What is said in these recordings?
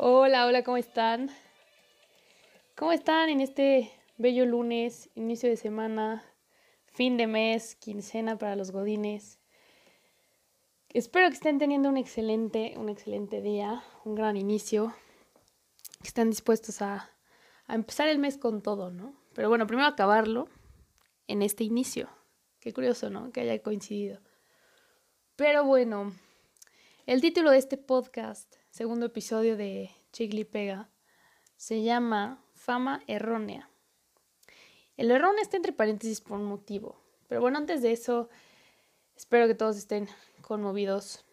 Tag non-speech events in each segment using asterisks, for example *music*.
Hola, hola, ¿cómo están? ¿Cómo están en este bello lunes, inicio de semana, fin de mes, quincena para los godines? Espero que estén teniendo un excelente, un excelente día, un gran inicio, que estén dispuestos a, a empezar el mes con todo, ¿no? Pero bueno, primero acabarlo en este inicio. Qué curioso, ¿no? Que haya coincidido. Pero bueno, el título de este podcast segundo episodio de Chigli Pega, se llama Fama Errónea. El erróneo está entre paréntesis por un motivo. Pero bueno, antes de eso, espero que todos estén conmovidos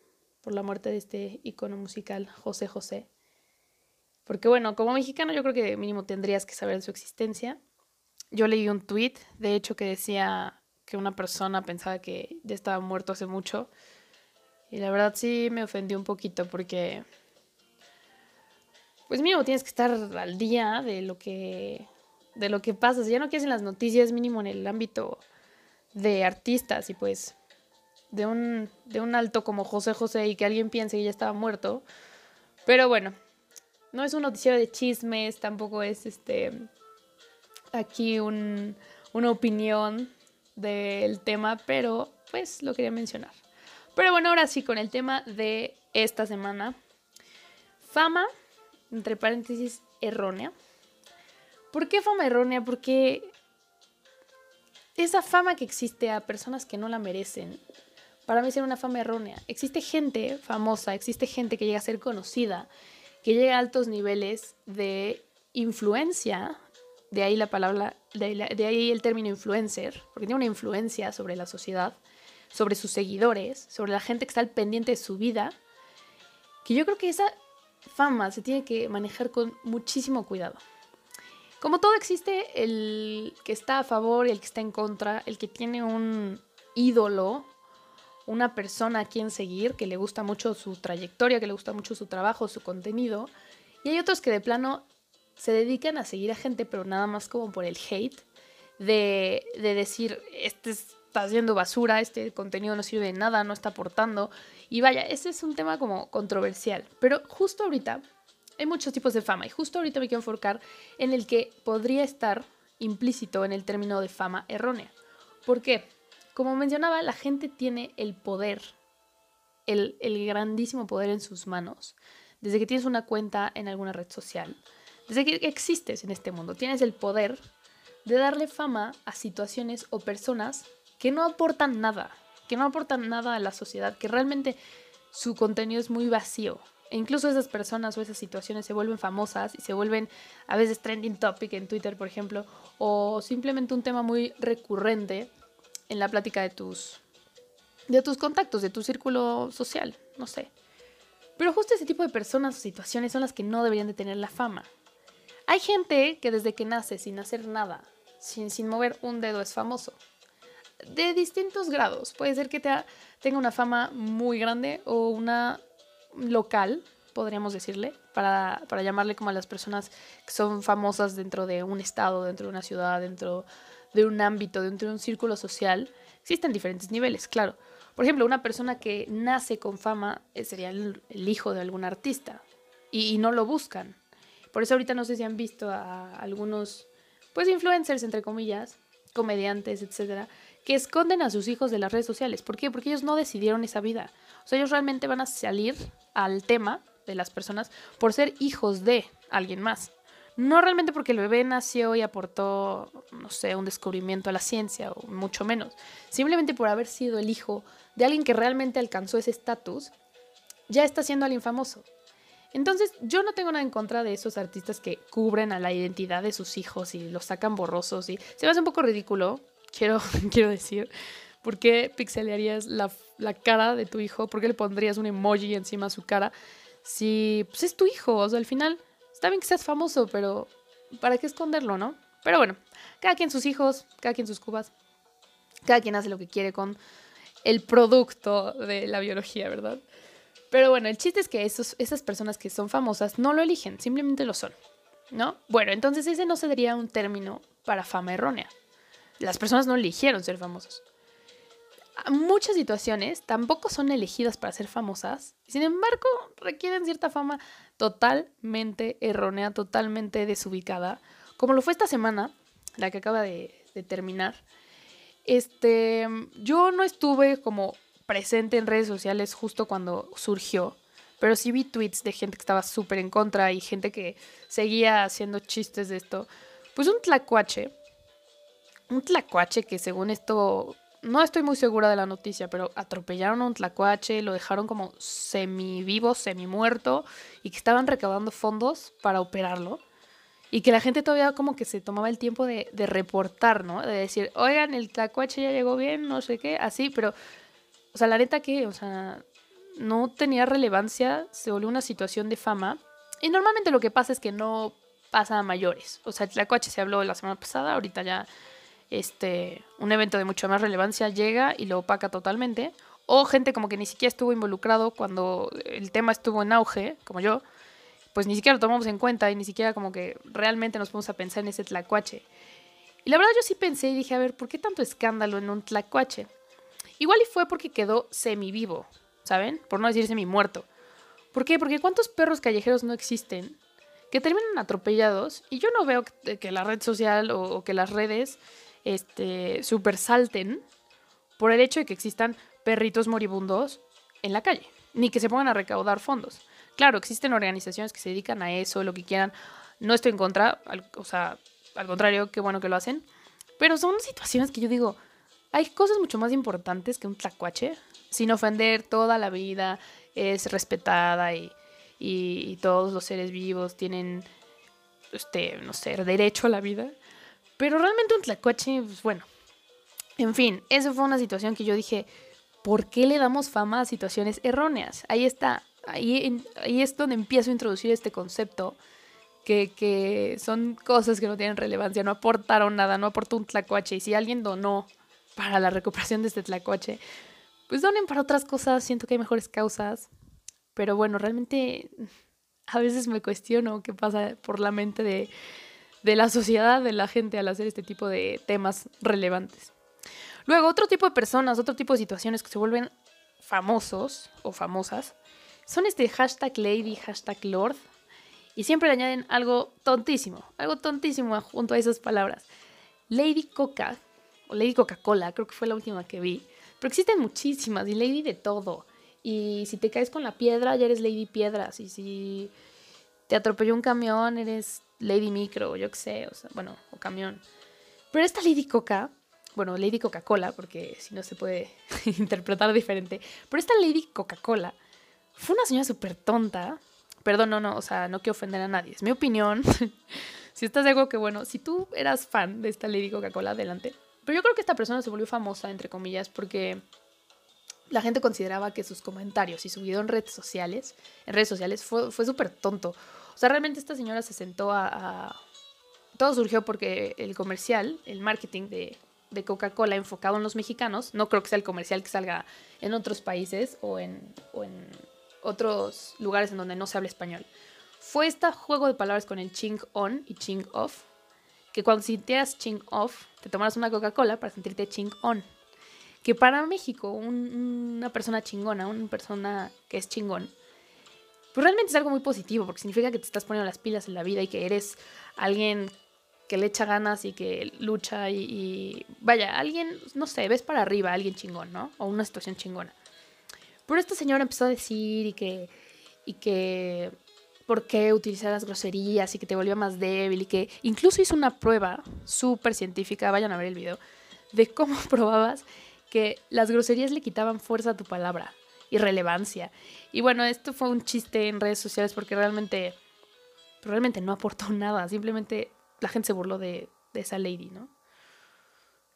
por la muerte de este icono musical, José José. Porque bueno, como mexicano yo creo que mínimo tendrías que saber de su existencia. Yo leí un tweet, de hecho, que decía que una persona pensaba que ya estaba muerto hace mucho. Y la verdad sí me ofendió un poquito porque pues mínimo tienes que estar al día de lo que, de lo que pasa. Si ya no quieres en las noticias, mínimo en el ámbito de artistas y pues de un, de un alto como José José y que alguien piense que ya estaba muerto. Pero bueno, no es un noticiero de chismes, tampoco es este aquí un, una opinión del tema, pero pues lo quería mencionar. Pero bueno, ahora sí, con el tema de esta semana. Fama entre paréntesis, errónea. ¿Por qué fama errónea? Porque esa fama que existe a personas que no la merecen, para mí es una fama errónea. Existe gente famosa, existe gente que llega a ser conocida, que llega a altos niveles de influencia, de ahí la palabra, de, ahí el término influencer, porque tiene una influencia sobre la sociedad, sobre sus seguidores, sobre la gente que está al pendiente de su vida, que yo creo que esa fama se tiene que manejar con muchísimo cuidado. Como todo existe el que está a favor y el que está en contra, el que tiene un ídolo, una persona a quien seguir, que le gusta mucho su trayectoria, que le gusta mucho su trabajo, su contenido. Y hay otros que de plano se dedican a seguir a gente, pero nada más como por el hate, de, de decir, este está haciendo basura, este contenido no sirve de nada, no está aportando. Y vaya, ese es un tema como controversial. Pero justo ahorita hay muchos tipos de fama y justo ahorita me quiero enfocar en el que podría estar implícito en el término de fama errónea. ¿Por qué? Como mencionaba, la gente tiene el poder, el, el grandísimo poder en sus manos. Desde que tienes una cuenta en alguna red social, desde que existes en este mundo, tienes el poder de darle fama a situaciones o personas que no aportan nada, que no aportan nada a la sociedad, que realmente su contenido es muy vacío. E incluso esas personas o esas situaciones se vuelven famosas y se vuelven a veces trending topic en Twitter, por ejemplo, o simplemente un tema muy recurrente en la plática de tus de tus contactos, de tu círculo social, no sé. Pero justo ese tipo de personas o situaciones son las que no deberían de tener la fama. Hay gente que desde que nace sin hacer nada, sin, sin mover un dedo es famoso de distintos grados. Puede ser que tenga una fama muy grande o una local, podríamos decirle, para, para, llamarle como a las personas que son famosas dentro de un estado, dentro de una ciudad, dentro de un ámbito, dentro de un círculo social. Existen diferentes niveles, claro. Por ejemplo, una persona que nace con fama eh, sería el, hijo de algún artista y, y, no lo buscan. Por eso ahorita no sé si han visto a algunos, pues, influencers, entre comillas, comediantes, etcétera, que esconden a sus hijos de las redes sociales. ¿Por qué? Porque ellos no decidieron esa vida. O sea, ellos realmente van a salir al tema de las personas por ser hijos de alguien más. No realmente porque el bebé nació y aportó, no sé, un descubrimiento a la ciencia, o mucho menos. Simplemente por haber sido el hijo de alguien que realmente alcanzó ese estatus, ya está siendo alguien famoso. Entonces, yo no tengo nada en contra de esos artistas que cubren a la identidad de sus hijos y los sacan borrosos y se me hace un poco ridículo quiero, *laughs* quiero decir. ¿Por qué pixelearías la, la, cara de tu hijo? ¿Por qué le pondrías un emoji encima de su cara? Si pues es tu hijo, o sea, al final está bien que seas famoso, pero ¿para qué esconderlo, no? Pero bueno, cada quien sus hijos, cada quien sus cubas, cada quien hace lo que quiere con el producto de la biología, ¿verdad? Pero bueno, el chiste es que esos, esas personas que son famosas no lo eligen, simplemente lo son, ¿no? Bueno, entonces ese no sería un término para fama errónea. Las personas no eligieron ser famosos. muchas situaciones tampoco son elegidas para ser famosas, sin embargo requieren cierta fama totalmente errónea, totalmente desubicada, como lo fue esta semana, la que acaba de, terminar. Este, yo no estuve como presente en redes sociales justo cuando surgió, pero sí vi tweets de gente que estaba súper en contra y gente que seguía haciendo chistes de esto. Pues un tlacuache, un tlacuache que según esto, no estoy muy segura de la noticia, pero atropellaron a un tlacuache, lo dejaron como semi vivo, semi muerto y que estaban recaudando fondos para operarlo. Y que la gente todavía como que se tomaba el tiempo de, de reportar, ¿no? De decir, oigan, el tlacuache ya llegó bien, no sé qué, así, pero, o sea, la neta que, o sea, no tenía relevancia, se volvió una situación de fama. Y normalmente lo que pasa es que no pasa a mayores. O sea, el tlacuache se habló la semana pasada, ahorita ya este, un evento de mucha más relevancia llega y lo opaca totalmente. O gente como que ni siquiera estuvo involucrado cuando el tema estuvo en auge, como yo, pues ni siquiera lo tomamos en cuenta y ni siquiera como que realmente nos ponemos a pensar en ese tlacuache. Y la verdad yo sí pensé y dije, a ver, ¿por qué tanto escándalo en un tlacuache? Igual y fue porque quedó semi-vivo, ¿saben? Por no decir semi-muerto. ¿Por qué? Porque ¿cuántos perros callejeros no existen que terminan atropellados? Y yo no veo que, la red social o que las redes este, salten por el hecho de que existan perritos moribundos en la calle, ni que se pongan a recaudar fondos. Claro, existen organizaciones que se dedican a eso, lo que quieran. No estoy en contra, o sea, al contrario, qué bueno que lo hacen. Pero son situaciones que yo digo, hay cosas mucho más importantes que un tlacuache. Sin ofender, toda la vida es respetada y, y todos los seres vivos tienen, este, no sé, derecho a la vida. Pero realmente un tlacuache, pues bueno. En fin, eso fue una situación que yo dije, ¿por qué le damos fama a situaciones erróneas? Ahí está, ahí, ahí es donde empiezo a introducir este concepto, que, que, son cosas que no tienen relevancia, no aportaron nada, no aportó un tlacuache. Y si alguien donó para la recuperación de este tlacuache, pues donen para otras cosas, siento que hay mejores causas. Pero bueno, realmente a veces me cuestiono qué pasa por la mente de, de la sociedad, de la gente al hacer este tipo de temas relevantes. Luego, otro tipo de personas, otro tipo de situaciones que se vuelven famosos o famosas son este hashtag lady, hashtag lord, y siempre le añaden algo tontísimo, algo tontísimo junto a esas palabras. Lady Coca, o Lady Coca-Cola, creo que fue la última que vi, pero existen muchísimas, y Lady de todo. Y si te caes con la piedra, ya eres Lady Piedras, y si te atropelló un camión, eres Lady Micro, yo qué sé, o sea, bueno, o camión. Pero esta Lady Coca, bueno, Lady Coca-Cola, porque si no se puede *laughs* interpretar diferente, pero esta Lady Coca-Cola fue una señora súper tonta. Perdón, no, no, o sea, no quiero ofender a nadie, es mi opinión. *laughs* si estás de algo que, bueno, si tú eras fan de esta Lady Coca-Cola, adelante. Pero yo creo que esta persona se volvió famosa, entre comillas, porque la gente consideraba que sus comentarios y su video en redes sociales, en redes sociales, fue, fue súper tonto. O sea, realmente esta señora se sentó a, Todo surgió porque el comercial, el marketing de, de Coca-Cola enfocado en los mexicanos, no creo que sea el comercial que salga en otros países o en, o en otros lugares en donde no se habla español. Fue este juego de palabras con el ching on y ching off, que cuando sintieras ching off, te tomaras una Coca-Cola para sentirte ching on. Que para México, una persona chingona, una persona que es chingón, pues realmente es algo muy positivo, porque significa que te estás poniendo las pilas en la vida y que eres alguien que le echa ganas y que lucha y, vaya, alguien, no sé, ves para arriba, alguien chingón, ¿no? O una situación chingona. Pero esta señora empezó a decir y que, y que, ¿por qué utilizar las groserías y que te volvía más débil y que incluso hizo una prueba súper científica, vayan a ver el video, de cómo *laughs* probabas que las groserías le quitaban fuerza a tu palabra y relevancia. Y bueno, esto fue un chiste en redes sociales porque realmente, realmente no aportó *laughs* nada. Simplemente la gente se burló de, esa lady, ¿no?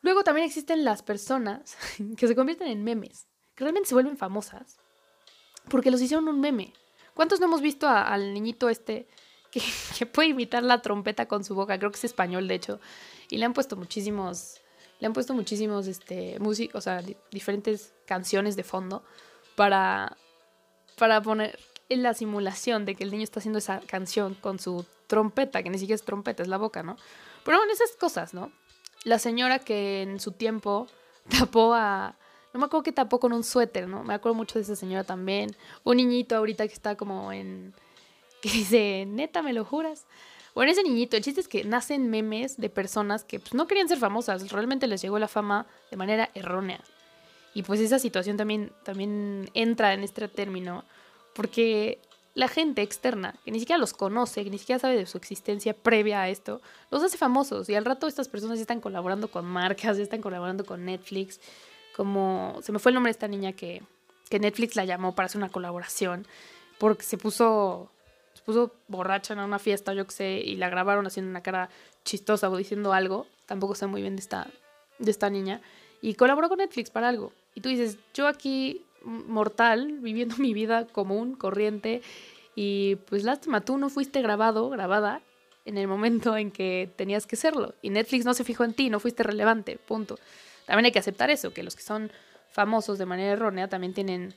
Luego también existen las personas *laughs* que se convierten en memes, que realmente se vuelven famosas porque los hicieron un meme. ¿Cuántos no hemos visto al niñito este *laughs* que, que, puede imitar la trompeta con su boca? Creo que es español, de hecho. Y le han puesto muchísimos, le han puesto muchísimos, este, músicos, o sea, diferentes canciones de fondo para, para poner en la simulación de que el niño está haciendo esa canción con su trompeta, que ni siquiera es trompeta, es la boca, ¿no? Pero bueno, esas cosas, ¿no? La señora que en su tiempo *laughs* tapó a No me acuerdo que tapó con un suéter, ¿no? Me acuerdo mucho de esa señora también. Un niñito ahorita que está como en... *laughs* que dice, neta, ¿me lo juras? Bueno, ese niñito, el chiste es que nacen memes de personas que pues, no querían ser famosas, realmente les llegó la fama de manera errónea. Y pues esa situación también, también entra en este término, porque la gente externa, que ni siquiera los conoce, que ni siquiera sabe de su existencia previa a esto, los hace famosos. Y al rato estas personas ya están colaborando con marcas, ya están colaborando con Netflix. Como se me fue el nombre de esta niña que, que Netflix la llamó para hacer una colaboración, porque se puso, se puso borracha en una fiesta, yo qué sé, y la grabaron haciendo una cara chistosa o diciendo algo. Tampoco sé muy bien de esta, de esta niña. Y colaboró con Netflix para algo. Y tú dices, yo aquí mortal, viviendo mi vida común, corriente, y pues lástima, tú no fuiste grabado, grabada, en el momento en que tenías que serlo. Y Netflix no se fijó en ti, no fuiste relevante, punto. También hay que aceptar eso, que los que son famosos de manera errónea también tienen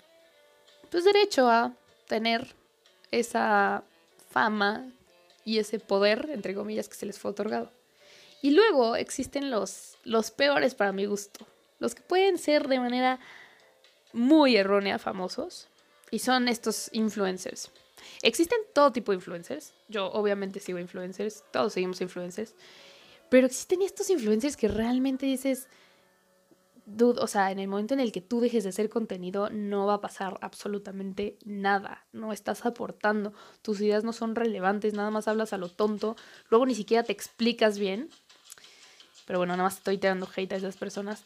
pues derecho a tener esa fama y ese poder, entre comillas, que se les fue otorgado. Y luego existen los, los peores para mi gusto, los que pueden ser de manera muy errónea famosos y son estos influencers. Existen todo tipo de influencers. Yo obviamente sigo influencers, todos seguimos influencers. Pero existen estos influencers que realmente dices, dude, o sea, en el momento en el que tú dejes de hacer contenido no va a pasar absolutamente nada. No estás aportando, tus ideas no son relevantes, nada más hablas a lo tonto, luego ni siquiera te explicas bien. Pero bueno, nada más estoy tirando hate a esas personas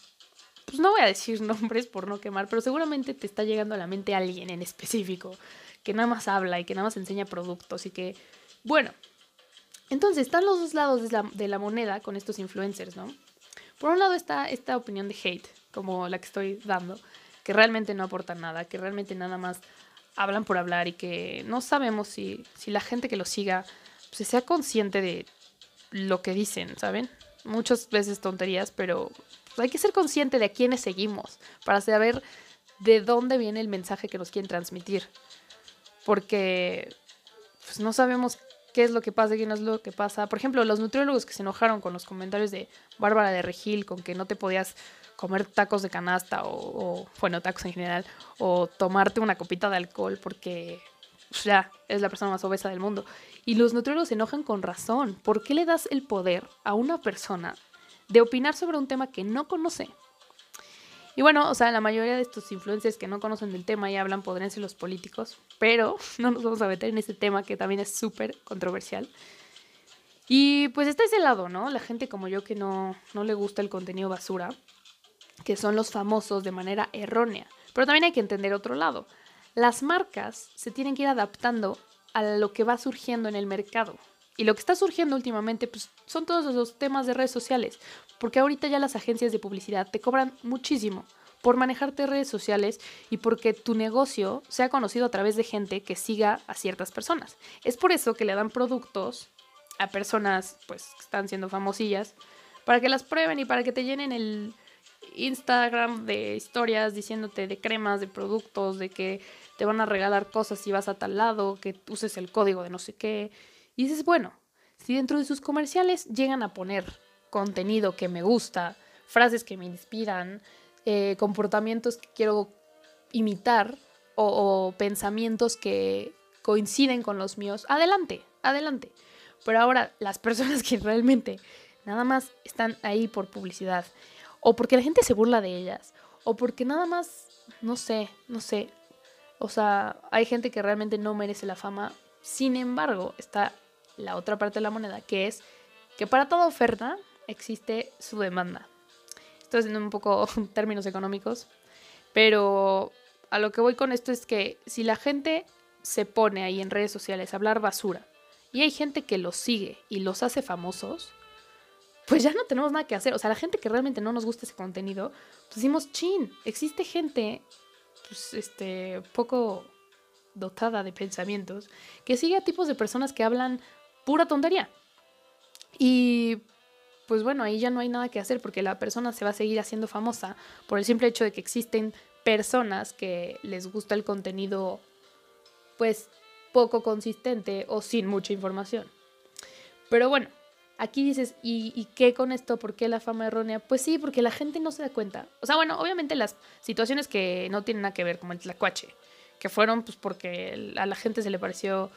pues no voy a decir *laughs* nombres por no quemar, pero seguramente te está llegando a la mente alguien en específico que nada más habla y que nada más enseña productos y que, bueno, entonces están los dos lados de la, de la moneda con estos influencers, ¿no? Por un lado está esta opinión de hate, como la que estoy dando, que realmente no aporta nada, que realmente nada más hablan por hablar y que no sabemos si, si la gente que los siga pues, sea consciente de lo que dicen, ¿saben? Muchas veces tonterías, pero hay que ser consciente de a quiénes seguimos para saber de dónde viene el mensaje que nos quieren transmitir. Porque pues, no sabemos qué es lo que pasa, qué no es lo que pasa. Por ejemplo, los nutriólogos que se enojaron con los comentarios de Bárbara de Regil, con que no te podías comer tacos de canasta o, bueno, tacos en general, o tomarte una copita de alcohol porque pues, ya es la persona más obesa del mundo. Y los nutriólogos se enojan con razón. ¿Por qué le das el poder a una persona de opinar sobre un tema que no conoce. Y bueno, o sea, la mayoría de estos influencers que no conocen del tema y hablan podrían ser los políticos, pero *laughs* no nos vamos a meter en este tema que también es súper controversial. Y pues está ese lado, ¿no? La gente como yo que no, no le gusta el contenido basura, que son los famosos de manera errónea. Pero también hay que entender otro lado. Las marcas se tienen que ir adaptando a lo que va surgiendo en el mercado. Y lo que está surgiendo últimamente pues, son todos los temas de redes sociales, porque ahorita ya las agencias de publicidad te cobran muchísimo por manejarte redes sociales y porque tu negocio sea conocido a través de gente que siga a ciertas personas. Es por eso que le dan productos a personas pues que están siendo famosillas para que las prueben y para que te llenen el Instagram de historias diciéndote de cremas, de productos, de que te van a regalar cosas si vas a tal lado, que uses el código de no sé qué. Y dices, bueno, si dentro de sus comerciales llegan a poner contenido que me gusta, frases que me inspiran, eh, comportamientos que quiero imitar o, pensamientos que coinciden con los míos, adelante, adelante. Pero ahora las personas que realmente nada más están ahí por publicidad, o porque la gente se burla de ellas, o porque nada más, no sé, no sé. O sea, hay gente que realmente no merece la fama. Sin embargo, está la otra parte de la moneda, que es que para toda oferta existe su demanda. Estoy haciendo un poco *laughs* términos económicos, pero a lo que voy con esto es que si la gente se pone ahí en redes sociales a hablar basura y hay gente que los sigue y los hace famosos, pues ya no tenemos nada que hacer. O sea, la gente que realmente no nos gusta ese contenido, pues decimos, chin, existe gente, pues, este, poco dotada de pensamientos, que sigue a tipos de personas que hablan pura tontería. Y pues bueno, ahí ya no hay nada que hacer porque la persona se va a seguir haciendo famosa por el simple hecho de que existen personas que les gusta el contenido pues poco consistente o sin mucha información. Pero bueno, aquí dices, ¿y, ¿y qué con esto? ¿Por qué la fama errónea? Pues sí, porque la gente no se da cuenta. O sea, bueno, obviamente las situaciones que no tienen nada que ver, como el tlacuache, que fueron pues porque a la gente se le pareció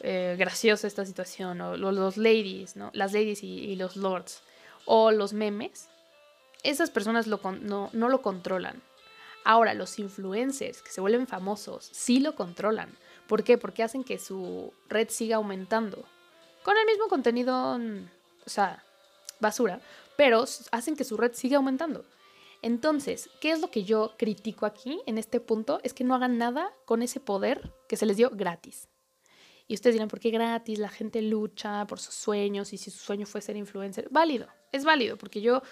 eh, graciosa esta situación, o los, ladies, ¿no? Las ladies y, los lords, o los memes, esas personas no, no lo controlan. Ahora, los influencers que se vuelven famosos sí lo controlan. ¿Por qué? Porque hacen que su red siga aumentando. Con el mismo contenido, mm, o sea, basura, pero hacen que su red siga aumentando. Entonces, ¿qué es lo que yo critico aquí en este punto? Es que no hagan nada con ese poder que se les dio gratis. Y ustedes dirán, ¿por qué gratis? La gente lucha por sus sueños y si su sueño fue ser influencer. Válido, es válido, porque yo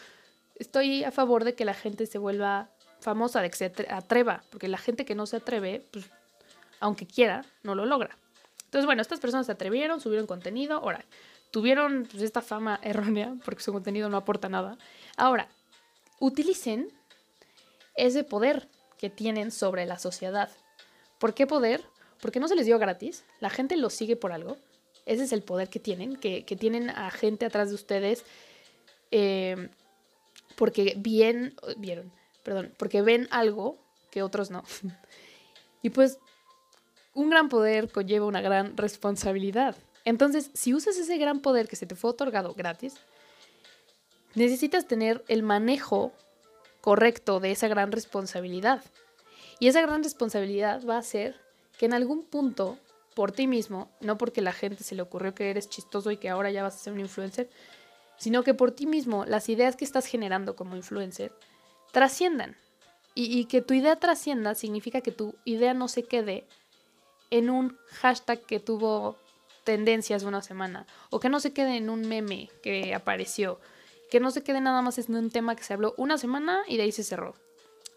estoy a favor de que la gente se vuelva famosa, de que se atreva, porque la gente que no se atreve, pues, aunque quiera, no lo logra. Entonces, bueno, estas personas se atrevieron, subieron contenido, ahora, tuvieron pues, esta fama errónea, porque su contenido no aporta nada. Ahora, utilicen ese poder que tienen sobre la sociedad. ¿Por qué poder? Porque no se les dio gratis, la gente los sigue por algo. Ese es el poder que tienen, que, tienen a gente atrás de ustedes eh, porque bien, vieron, perdón, porque ven algo que otros no. *laughs* y pues un gran poder conlleva una gran responsabilidad. Entonces, si usas ese gran poder que se te fue otorgado gratis, necesitas tener el manejo correcto de esa gran responsabilidad. Y esa gran responsabilidad va a ser que en algún punto, por ti mismo, no porque la gente se le ocurrió que eres chistoso y que ahora ya vas a ser un influencer, sino que por ti mismo las ideas que estás generando como influencer trasciendan. Y, que tu idea trascienda significa que tu idea no se quede en un hashtag que tuvo tendencias una semana, o que no se quede en un meme que apareció, que no se quede nada más en un tema que se habló una semana y de ahí se cerró.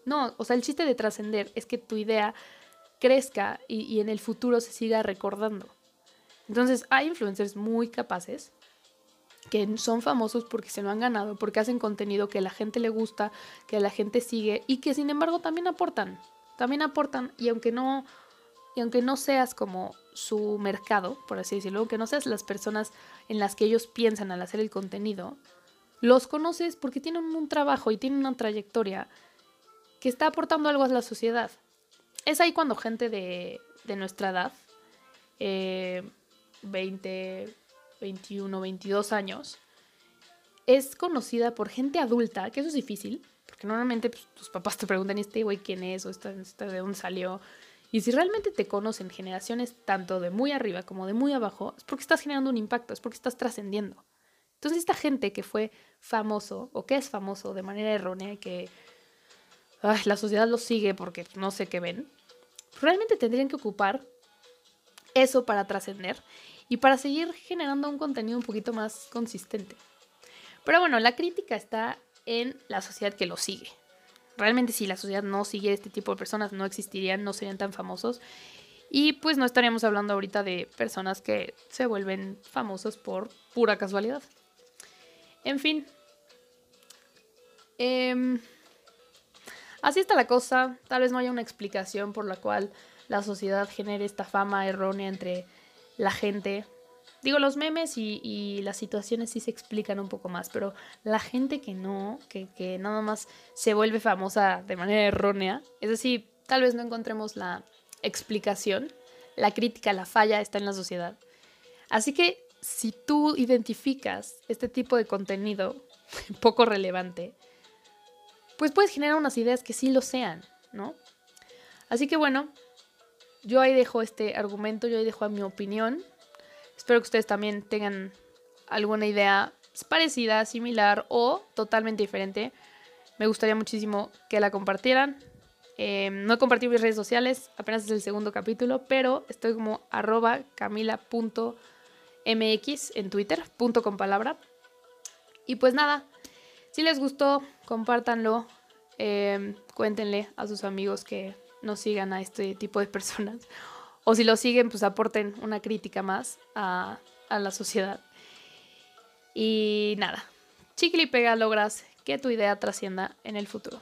No, o sea, el chiste de trascender es que tu idea crezca y, en el futuro se siga recordando. Entonces, hay influencers muy capaces que son famosos porque se lo han ganado, porque hacen contenido que a la gente le gusta, que a la gente sigue y que sin embargo también aportan. También aportan y aunque no y aunque no seas como su mercado, por así decirlo, aunque no seas las personas en las que ellos piensan al hacer el contenido, los conoces porque tienen un trabajo y tienen una trayectoria que está aportando algo a la sociedad. Es ahí cuando gente de, nuestra edad, 20, 21, 22 años, es conocida por gente adulta, que eso es difícil, porque normalmente pues, tus papás te preguntan, ¿este güey quién es? ¿O este, de dónde salió? Y si realmente te conocen generaciones tanto de muy arriba como de muy abajo, es porque estás generando un impacto, es porque estás trascendiendo. Entonces esta gente que fue famoso o que es famoso de manera errónea y que la sociedad lo sigue porque no sé qué ven, realmente tendrían que ocupar eso para trascender y para seguir generando un contenido un poquito más consistente. Pero bueno, la crítica está en la sociedad que lo sigue. Realmente si la sociedad no siguiera este tipo de personas, no existirían, no serían tan famosos. Y pues no estaríamos hablando ahorita de personas que se vuelven famosos por pura casualidad. En fin. Em, así está la cosa. Tal vez no haya una explicación por la cual la sociedad genere esta fama errónea entre la gente. Digo, los memes y, las situaciones sí se explican un poco más, pero la gente que no, que, que nada más se vuelve famosa de manera errónea, es decir, tal vez no encontremos la explicación, la crítica, la falla está en la sociedad. Así que si tú identificas este tipo de contenido *laughs* poco relevante, pues puedes generar unas ideas que sí lo sean, ¿no? Así que bueno, yo ahí dejo este argumento, yo ahí dejo mi opinión. Espero que ustedes también tengan alguna idea parecida, similar o totalmente diferente. Me gustaría muchísimo que la compartieran. Em, no he compartido mis redes sociales, apenas es el segundo capítulo, pero estoy como arroba camila.com mx en Twitter, punto con palabra. Y pues nada, si les gustó, compártanlo, em, cuéntenle a sus amigos que no sigan a este tipo de personas. O si lo siguen, pues aporten una crítica más a, la sociedad. Y nada, chicle y pega logras que tu idea trascienda en el futuro.